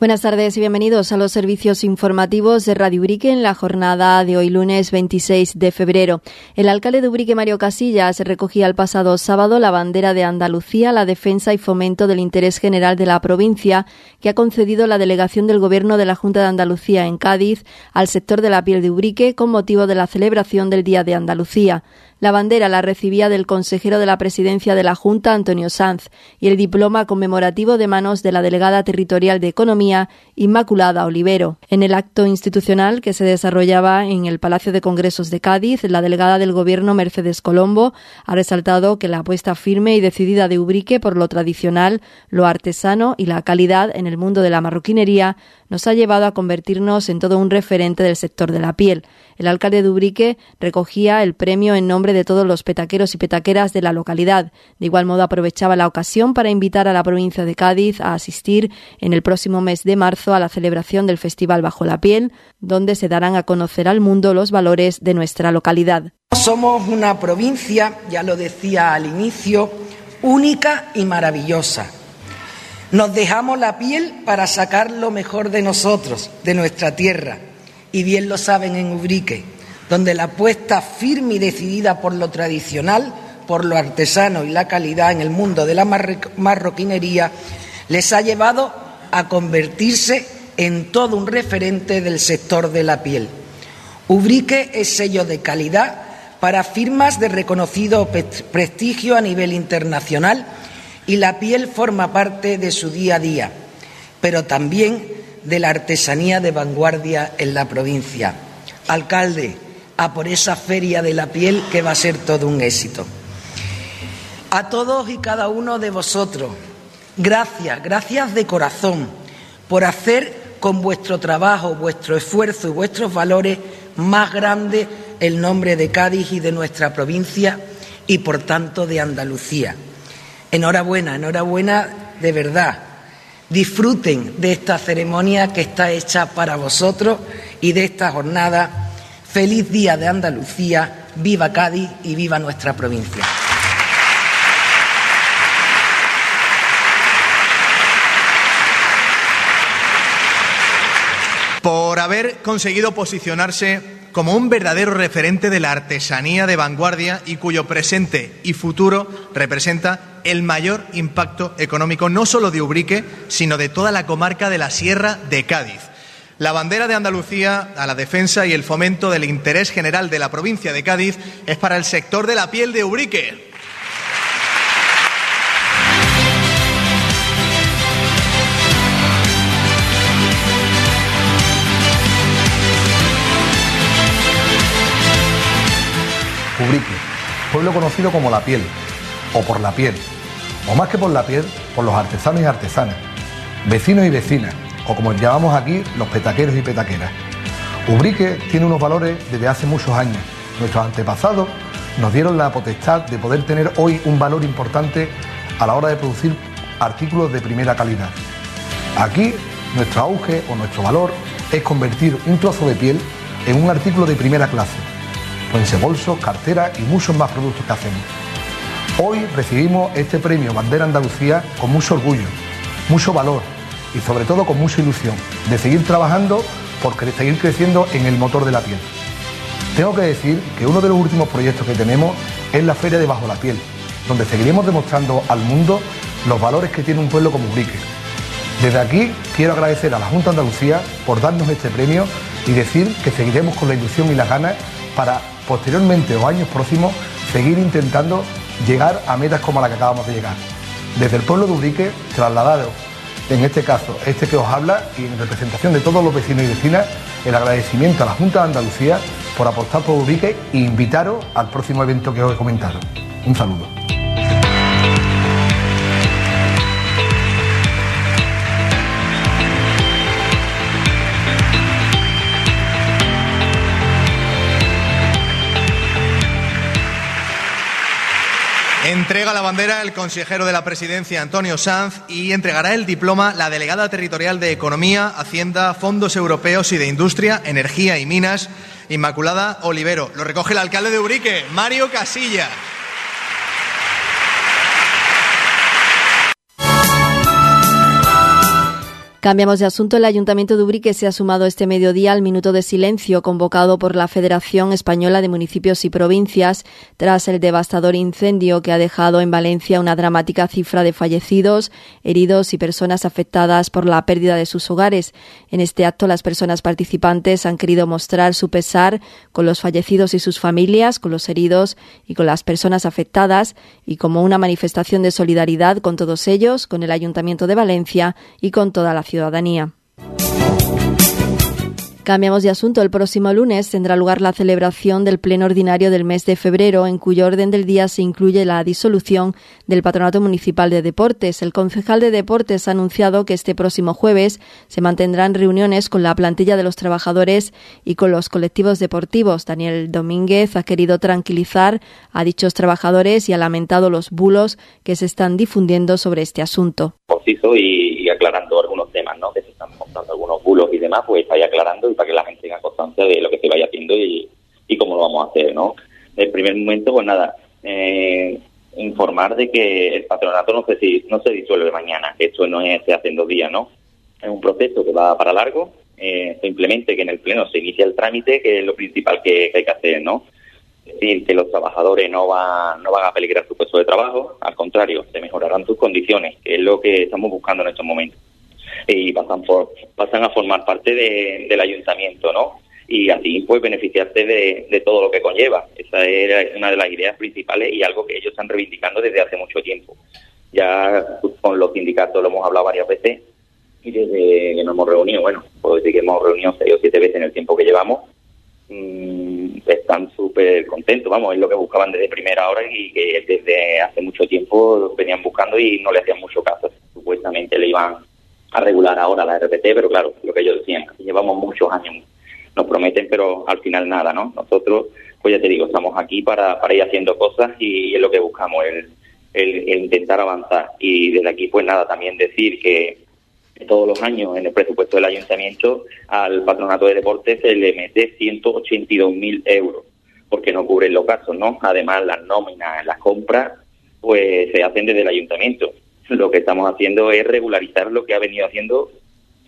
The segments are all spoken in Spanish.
Buenas tardes y bienvenidos a los servicios informativos de Radio Ubrique en la jornada de hoy lunes 26 de febrero. El alcalde de Ubrique, Mario Casillas, recogía el pasado sábado la bandera de Andalucía, la defensa y fomento del interés general de la provincia que ha concedido la delegación del Gobierno de la Junta de Andalucía en Cádiz al sector de la piel de Ubrique con motivo de la celebración del Día de Andalucía. La bandera la recibía del consejero de la presidencia de la Junta, Antonio Sanz, y el diploma conmemorativo de manos de la delegada territorial de Economía, Inmaculada Olivero. En el acto institucional que se desarrollaba en el Palacio de Congresos de Cádiz, la delegada del Gobierno, Mercedes Colombo, ha resaltado que la apuesta firme y decidida de Ubrique por lo tradicional, lo artesano y la calidad en el mundo de la marroquinería nos ha llevado a convertirnos en todo un referente del sector de la piel. El alcalde de Ubrique recogía el premio en nombre de todos los petaqueros y petaqueras de la localidad. De igual modo aprovechaba la ocasión para invitar a la provincia de Cádiz a asistir en el próximo mes de marzo a la celebración del Festival Bajo la Piel, donde se darán a conocer al mundo los valores de nuestra localidad. Somos una provincia, ya lo decía al inicio, única y maravillosa nos dejamos la piel para sacar lo mejor de nosotros, de nuestra tierra. Y bien lo saben en Ubrique, donde la apuesta firme y decidida por lo tradicional, por lo artesano y la calidad en el mundo de la marroquinería les ha llevado a convertirse en todo un referente del sector de la piel. Ubrique es sello de calidad para firmas de reconocido prestigio a nivel internacional y la piel forma parte de su día a día, pero también de la artesanía de vanguardia en la provincia. Alcalde, a por esa feria de la piel que va a ser todo un éxito. A todos y cada uno de vosotros, gracias, gracias de corazón por hacer con vuestro trabajo, vuestro esfuerzo y vuestros valores más grande el nombre de Cádiz y de nuestra provincia y por tanto de Andalucía. Enhorabuena, enhorabuena de verdad. Disfruten de esta ceremonia que está hecha para vosotros y de esta jornada. Feliz Día de Andalucía, viva Cádiz y viva nuestra provincia. Por haber conseguido posicionarse como un verdadero referente de la artesanía de vanguardia y cuyo presente y futuro representa el mayor impacto económico no solo de Ubrique, sino de toda la comarca de la Sierra de Cádiz. La bandera de Andalucía a la defensa y el fomento del interés general de la provincia de Cádiz es para el sector de la piel de Ubrique. Ubrique, pueblo conocido como La Piel, o por La Piel, o más que por La Piel, por los artesanos y artesanas, vecinos y vecinas, o como llamamos aquí, los petaqueros y petaqueras. Ubrique tiene unos valores desde hace muchos años. Nuestros antepasados nos dieron la potestad de poder tener hoy un valor importante a la hora de producir artículos de primera calidad. Aquí nuestro auge o nuestro valor es convertir un trozo de piel en un artículo de primera clase, bolsos, cartera y muchos más productos que hacemos. Hoy recibimos este premio Bandera Andalucía con mucho orgullo, mucho valor y sobre todo con mucha ilusión de seguir trabajando por seguir creciendo en el motor de la piel. Tengo que decir que uno de los últimos proyectos que tenemos es la Feria de Bajo la Piel, donde seguiremos demostrando al mundo los valores que tiene un pueblo como Ubrique. Desde aquí quiero agradecer a la Junta de Andalucía por darnos este premio y decir que seguiremos con la ilusión y las ganas para posteriormente o años próximos seguir intentando llegar a metas como la que acabamos de llegar. Desde el pueblo de Ubrique, trasladado, en este caso, este que os habla y en representación de todos los vecinos y vecinas, el agradecimiento a la Junta de Andalucía por apostar por Ubrique e invitaros al próximo evento que os he comentado. Un saludo. Entrega la bandera el consejero de la presidencia, Antonio Sanz, y entregará el diploma la delegada territorial de Economía, Hacienda, Fondos Europeos y de Industria, Energía y Minas, Inmaculada Olivero. Lo recoge el alcalde de Urique, Mario Casilla. Cambiamos de asunto. El Ayuntamiento de Ubrique se ha sumado este mediodía al minuto de silencio convocado por la Federación Española de Municipios y Provincias tras el devastador incendio que ha dejado en Valencia una dramática cifra de fallecidos, heridos y personas afectadas por la pérdida de sus hogares. En este acto, las personas participantes han querido mostrar su pesar con los fallecidos y sus familias, con los heridos y con las personas afectadas y como una manifestación de solidaridad con todos ellos, con el Ayuntamiento de Valencia y con toda la ciudadanía. Cambiamos de asunto. El próximo lunes tendrá lugar la celebración del Pleno Ordinario del mes de febrero, en cuyo orden del día se incluye la disolución del Patronato Municipal de Deportes. El concejal de Deportes ha anunciado que este próximo jueves se mantendrán reuniones con la plantilla de los trabajadores y con los colectivos deportivos. Daniel Domínguez ha querido tranquilizar a dichos trabajadores y ha lamentado los bulos que se están difundiendo sobre este asunto. Y, aclarando algunos temas, ¿no? Que se están mostrando algunos bulos y demás, pues vaya aclarando para que la gente tenga constancia de lo que se vaya haciendo y, cómo lo vamos a hacer, ¿no? En el primer momento, pues nada, eh, informar de que el patronato no se, no se disuelve mañana, que esto no es, se hace en dos días, ¿no? Es un proceso que va para largo, eh, simplemente que en el Pleno se inicia el trámite, que es lo principal que, hay que hacer, ¿no? Es que los trabajadores no, van no van a peligrar su puesto de trabajo, al contrario, se mejorarán sus condiciones, que es lo que estamos buscando en estos momentos y pasan, por, pasan a formar parte del ayuntamiento, ¿no? Y así, pues, beneficiarse de, todo lo que conlleva. Esa era una de las ideas principales y algo que ellos están reivindicando desde hace mucho tiempo. Ya con los sindicatos lo hemos hablado varias veces y desde que nos hemos reunido, bueno, puedo decir que hemos reunido seis o siete veces en el tiempo que llevamos, mmm, están súper contentos, vamos, es lo que buscaban desde primera hora y que desde hace mucho tiempo venían buscando y no le hacían mucho caso. Supuestamente le iban a regular ahora la RPT, pero claro, lo que ellos decían, llevamos muchos años, nos prometen, pero al final nada, ¿no? Nosotros, pues ya te digo, estamos aquí para, para ir haciendo cosas y es lo que buscamos, el, el, intentar avanzar. Y desde aquí, pues nada, también decir que todos los años en el presupuesto del ayuntamiento al patronato de deportes se le mete 182.000 euros, porque no cubren los gastos, ¿no? Además, las nóminas, las compras, pues se hacen desde el ayuntamiento lo que estamos haciendo es regularizar lo que ha venido haciendo,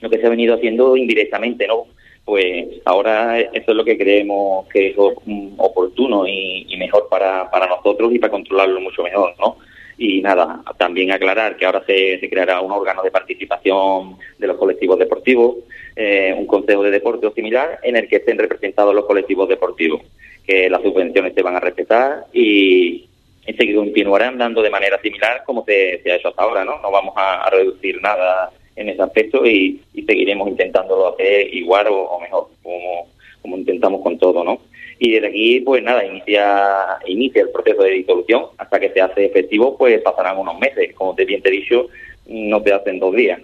lo que se ha venido haciendo indirectamente, ¿no? Pues ahora eso es lo que creemos que es oportuno y, mejor para, para nosotros y para controlarlo mucho mejor, ¿no? Y nada, también aclarar que ahora se, creará un órgano de participación de los colectivos deportivos, eh, un consejo de deporte o similar, en el que estén representados los colectivos deportivos, que las subvenciones se van a respetar y, se continuarán dando de manera similar como se, ha hecho hasta ahora, ¿no? No vamos a, reducir nada en ese aspecto y, seguiremos intentándolo hacer igual o, mejor, como, como intentamos con todo, ¿no? Y desde aquí, pues nada, inicia, inicia el proceso de disolución. Hasta que se hace efectivo, pues pasarán unos meses. Como te bien te he dicho, no se hacen dos días.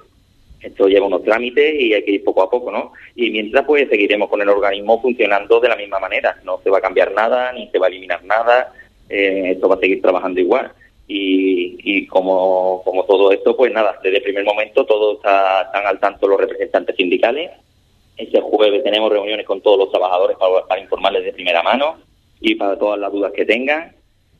Esto lleva unos trámites y hay que ir poco a poco, ¿no? Y mientras, pues seguiremos con el organismo funcionando de la misma manera. No se va a cambiar nada, ni se va a eliminar nada, eh, esto va a seguir trabajando igual. Y, y como, como todo esto, pues nada, desde el primer momento todos están al tanto los representantes sindicales. Este jueves tenemos reuniones con todos los trabajadores para, informarles de primera mano y para todas las dudas que tengan.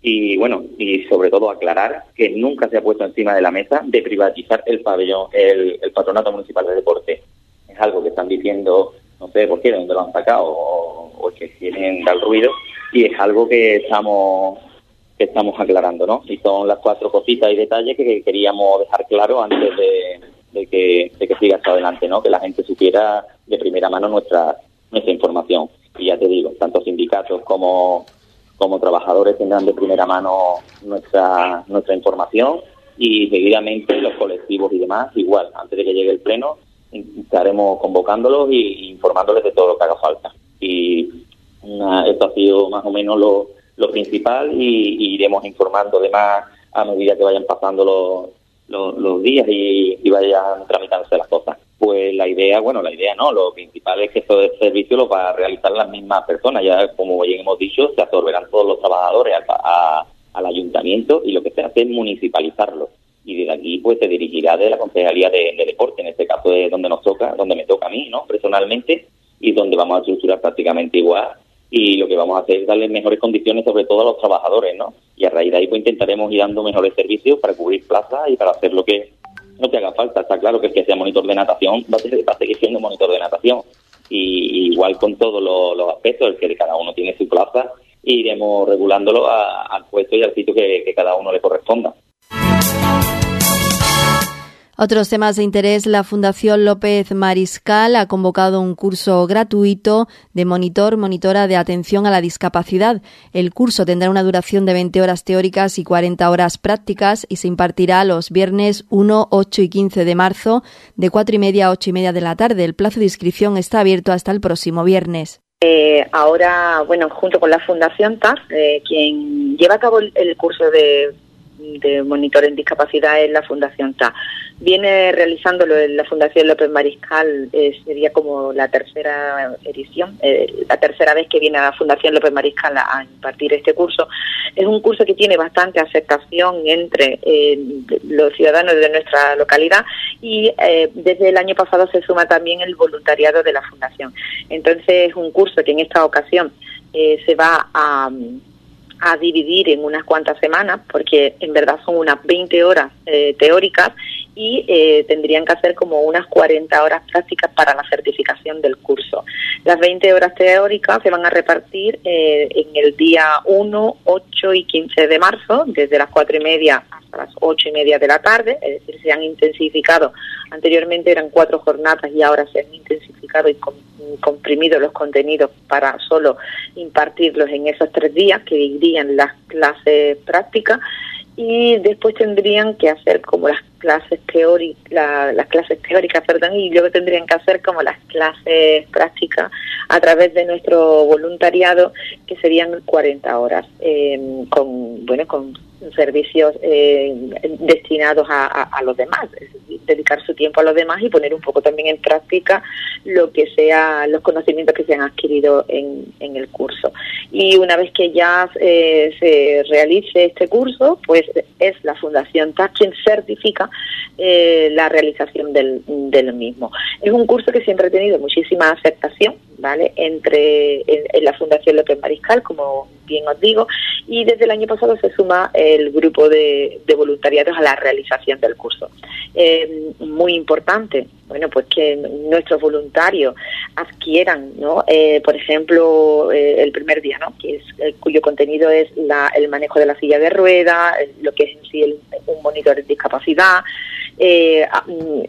Y bueno, y sobre todo aclarar que nunca se ha puesto encima de la mesa de privatizar el pabellón, el, patronato municipal de deporte. Es algo que están diciendo, no sé por qué, de dónde lo han sacado o, o que quieren dar ruido, y es algo que estamos que estamos aclarando, ¿no? Y son las cuatro cositas y detalles que queríamos dejar claro antes de, que, de que siga hasta adelante, ¿no? Que la gente supiera de primera mano nuestra nuestra información. Y ya te digo, tanto sindicatos como, como trabajadores tendrán de primera mano nuestra nuestra información y seguidamente los colectivos y demás, igual, antes de que llegue el pleno, estaremos convocándolos e informándoles de todo lo que haga falta. Y esto ha sido más o menos lo, lo principal y, iremos informando además a medida que vayan pasando los, los, días y, vayan tramitándose las cosas. Pues la idea, bueno, la idea no, lo principal es que este servicio lo va a realizar las mismas personas. Ya, como bien hemos dicho, se absorberán todos los trabajadores al ayuntamiento y lo que se hace es municipalizarlo. Y desde aquí, pues se dirigirá de la Concejalía de, de Deporte, en este caso de donde nos toca, donde me toca a mí, ¿no? Personalmente, y donde vamos a estructurar prácticamente igual y lo que vamos a hacer es darle mejores condiciones sobre todo a los trabajadores, ¿no? Y a raíz de ahí pues intentaremos ir dando mejores servicios para cubrir plazas y para hacer lo que lo que haga falta. Está claro que el que sea monitor de natación va a, seguir siendo monitor de natación. Y igual con todos los, aspectos, el que cada uno tiene su plaza, iremos regulándolo al puesto y al sitio que cada uno le corresponda. Otros temas de interés, la Fundación López Mariscal ha convocado un curso gratuito de monitor, monitora de atención a la discapacidad. El curso tendrá una duración de 20 horas teóricas y 40 horas prácticas y se impartirá los viernes 1, 8 y 15 de marzo de 4 y media a 8 y media de la tarde. El plazo de inscripción está abierto hasta el próximo viernes. Eh, ahora, bueno, junto con la Fundación TAF, eh, quien lleva a cabo el curso de de monitor en discapacidad es la Fundación TA. Viene realizándolo en la Fundación López Mariscal, eh, sería como la tercera edición, eh, la tercera vez que viene a la Fundación López Mariscal a, impartir este curso. Es un curso que tiene bastante aceptación entre eh, los ciudadanos de nuestra localidad y desde el año pasado se suma también el voluntariado de la Fundación. Entonces es un curso que en esta ocasión se va a a dividir en unas cuantas semanas, porque en verdad son unas 20 horas eh, teóricas y eh, tendrían que hacer como unas 40 horas prácticas para la certificación del curso. Las 20 horas teóricas se van a repartir eh, en el día 1, 8 y 15 de marzo, desde las 4 y media hasta las 8 y media de la tarde, es decir, se han intensificado. Anteriormente eran cuatro jornadas y ahora se han intensificado y comprimido los contenidos para solo impartirlos en esos tres días que irían las clases prácticas y después tendrían que hacer como las clases teóricas, las clases teóricas, perdón, y luego tendrían que hacer como las clases prácticas a través de nuestro voluntariado, que serían 40 horas, eh, con, bueno, con servicios eh, destinados a, los demás, dedicar su tiempo a los demás y poner un poco también en práctica lo que sea los conocimientos que se han adquirido en, en el curso. Y una vez que ya eh, se realice este curso, pues es la Fundación TAC quien certifica eh, la realización del, del mismo. Es un curso que siempre ha tenido muchísima aceptación, ¿vale? Entre en, la Fundación López Mariscal, como bien os digo, y desde el año pasado se suma el grupo de, voluntariados a la realización del curso. Eh, muy importante, bueno, pues que nuestros voluntarios adquieran, ¿no? Eh, por ejemplo, eh, el primer día, ¿no? Que es, cuyo contenido es la, el manejo de la silla de ruedas, lo que es en sí un monitor de discapacidad, eh, mm,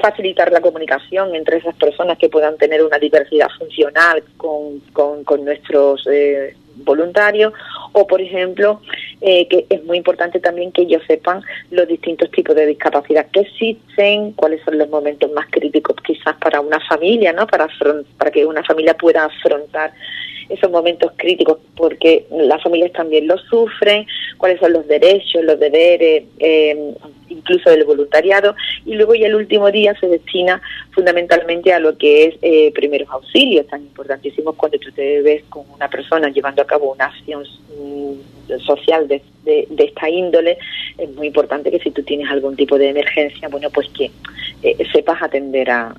facilitar la comunicación entre esas personas que puedan tener una diversidad funcional con, con, nuestros eh, voluntarios o por ejemplo eh, que es muy importante también que ellos sepan los distintos tipos de discapacidad que existen cuáles son los momentos más críticos quizás para una familia no para para que una familia pueda afrontar esos momentos críticos porque las familias también los sufren, cuáles son los derechos, los deberes, eh, incluso del voluntariado, y luego ya el último día se destina fundamentalmente a lo que es eh, primeros auxilios, tan importantísimos cuando tú te ves con una persona llevando a cabo una acción mm, social de, esta índole, es muy importante que si tú tienes algún tipo de emergencia, bueno, pues que eh, sepas atender a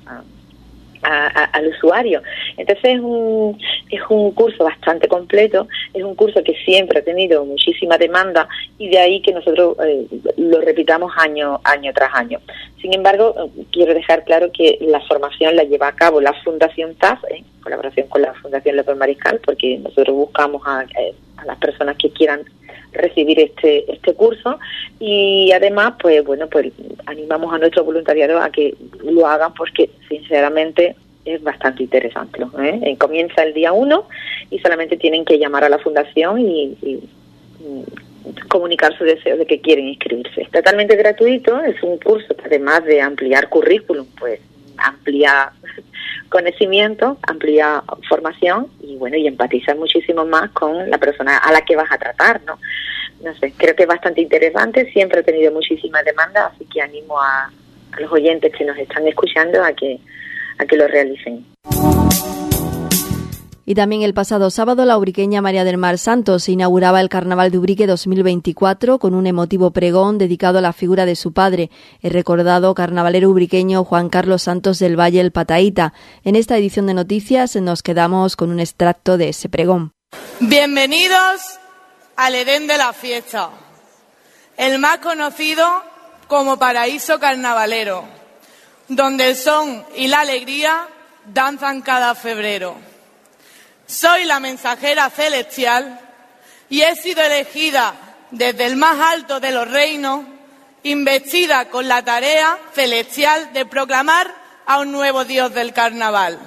al usuario. Entonces es un, es un curso bastante completo, es un curso que siempre ha tenido muchísima demanda y de ahí que nosotros eh, lo repitamos año, año tras año. Sin embargo, quiero dejar claro que la formación la lleva a cabo la Fundación TAF, en colaboración con la Fundación López Mariscal, porque nosotros buscamos a, eh, a las personas que quieran recibir este este curso y además pues bueno pues animamos a nuestro voluntariado a que lo hagan porque sinceramente es bastante interesante ¿eh? Eh, comienza el día 1 y solamente tienen que llamar a la fundación y, comunicar su deseo de que quieren inscribirse totalmente gratuito es un curso que además de ampliar currículum pues amplía conocimiento, amplía formación y bueno, y empatiza muchísimo más con la persona a la que vas a tratar, ¿no? No sé, creo que es bastante interesante, siempre he tenido muchísima demanda, así que animo a, a los oyentes que nos están escuchando a que, a que lo realicen. Y también el pasado sábado la ubriqueña María del Mar Santos inauguraba el Carnaval de Ubrique 2024 con un emotivo pregón dedicado a la figura de su padre, el recordado carnavalero ubriqueño Juan Carlos Santos del Valle el Pataíta. En esta edición de noticias nos quedamos con un extracto de ese pregón. Bienvenidos al Edén de la fiesta, el más conocido como paraíso carnavalero, donde el son y la alegría danzan cada febrero. Soy la mensajera celestial y he sido elegida desde el más alto de los reinos, investida con la tarea celestial de proclamar a un nuevo Dios del carnaval.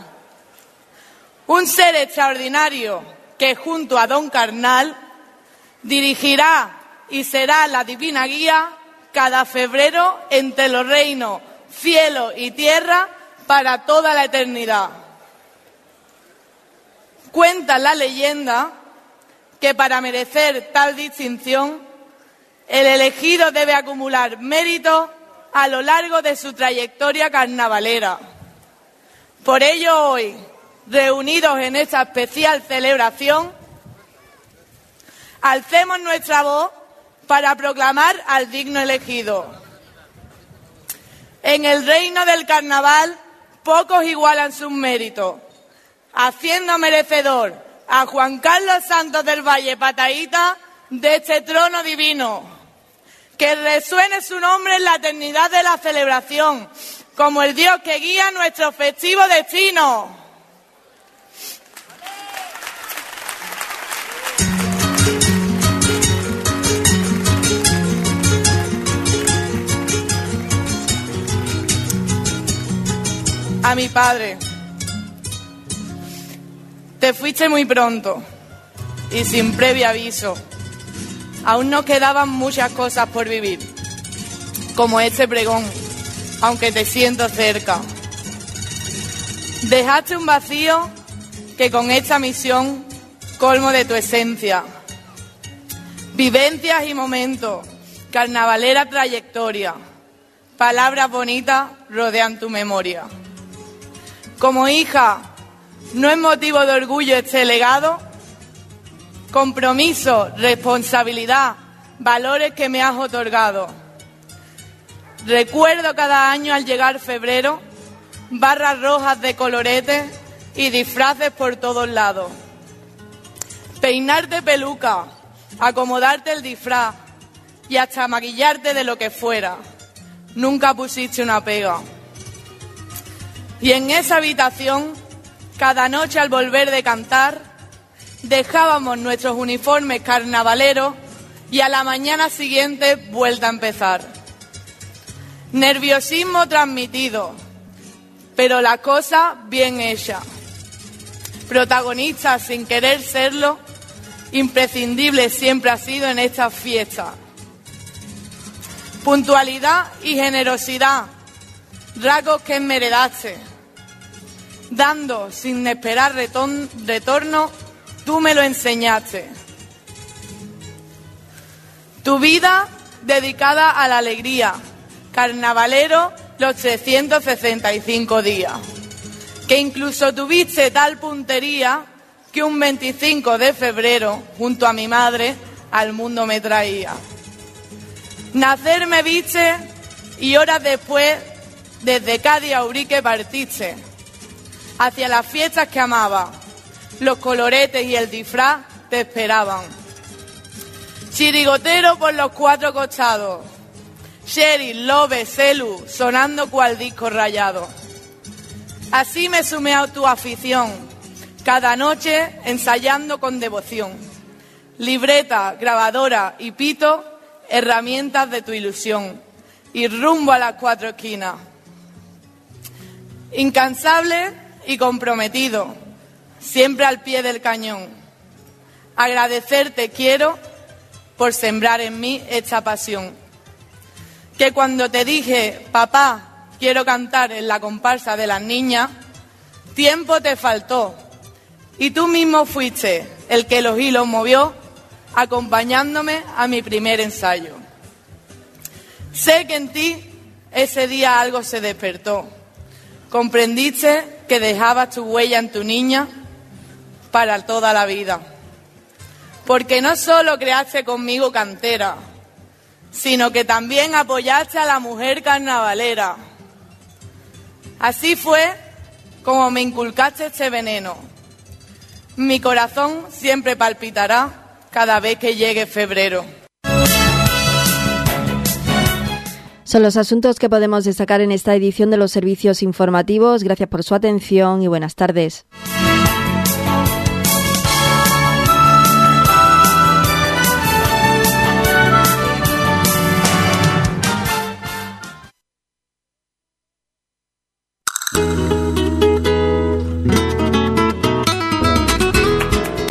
Un ser extraordinario que junto a Don Carnal dirigirá y será la divina guía cada febrero entre los reinos, cielo y tierra para toda la eternidad. Cuenta la leyenda que para merecer tal distinción, el elegido debe acumular méritos a lo largo de su trayectoria carnavalera. Por ello, hoy, reunidos en esta especial celebración, alcemos nuestra voz para proclamar al digno elegido. En el reino del carnaval, pocos igualan sus méritos, haciendo merecedor a Juan Carlos Santos del Valle Pataíta de este trono divino. Que resuene su nombre en la eternidad de la celebración, como el Dios que guía nuestro festivo destino. a mi padre. Te fuiste muy pronto y sin previo aviso. Aún nos quedaban muchas cosas por vivir, como este pregón, aunque te siento cerca. Dejaste un vacío que con esta misión colmo de tu esencia. Vivencias y momentos, carnavalera trayectoria, palabras bonitas rodean tu memoria. Como hija, ¿no es motivo de orgullo este legado? Compromiso, responsabilidad, valores que me has otorgado. Recuerdo cada año al llegar febrero, barras rojas de colorete y disfraces por todos lados. Peinarte peluca, acomodarte el disfraz y hasta maquillarte de lo que fuera. Nunca pusiste una pega. Y en esa habitación, cada noche al volver de cantar, dejábamos nuestros uniformes carnavaleros y a la mañana siguiente vuelta a empezar. Nerviosismo transmitido, pero la cosa bien hecha. Protagonista sin querer serlo, imprescindible siempre ha sido en esta fiesta. Puntualidad y generosidad rasgos que enmeredaste. Dando sin esperar retorno, tú me lo enseñaste. Tu vida dedicada a la alegría, carnavalero los 365 días, que incluso tuviste tal puntería que un 25 de febrero, junto a mi madre, al mundo me traía. Nacer me viste y horas después desde Cádiz a Urique partiste, hacia las fiestas que amaba. Los coloretes y el disfraz te esperaban. Chirigotero por los cuatro costados. Sherry, Lobe, Celu, sonando cual disco rayado. Así me sumé a tu afición, cada noche ensayando con devoción. Libreta, grabadora y pito, herramientas de tu ilusión. Y rumbo a las cuatro esquinas incansable y comprometido, siempre al pie del cañón. Agradecerte quiero por sembrar en mí esta pasión. Que cuando te dije, papá, quiero cantar en la comparsa de las niñas, tiempo te faltó y tú mismo fuiste el que los hilos movió acompañándome a mi primer ensayo. Sé que en ti ese día algo se despertó Comprendiste que dejabas tu huella en tu niña para toda la vida. Porque no solo creaste conmigo cantera, sino que también apoyaste a la mujer carnavalera. Así fue como me inculcaste este veneno. Mi corazón siempre palpitará cada vez que llegue febrero. Son los asuntos que podemos destacar en esta edición de los servicios informativos. Gracias por su atención y buenas tardes.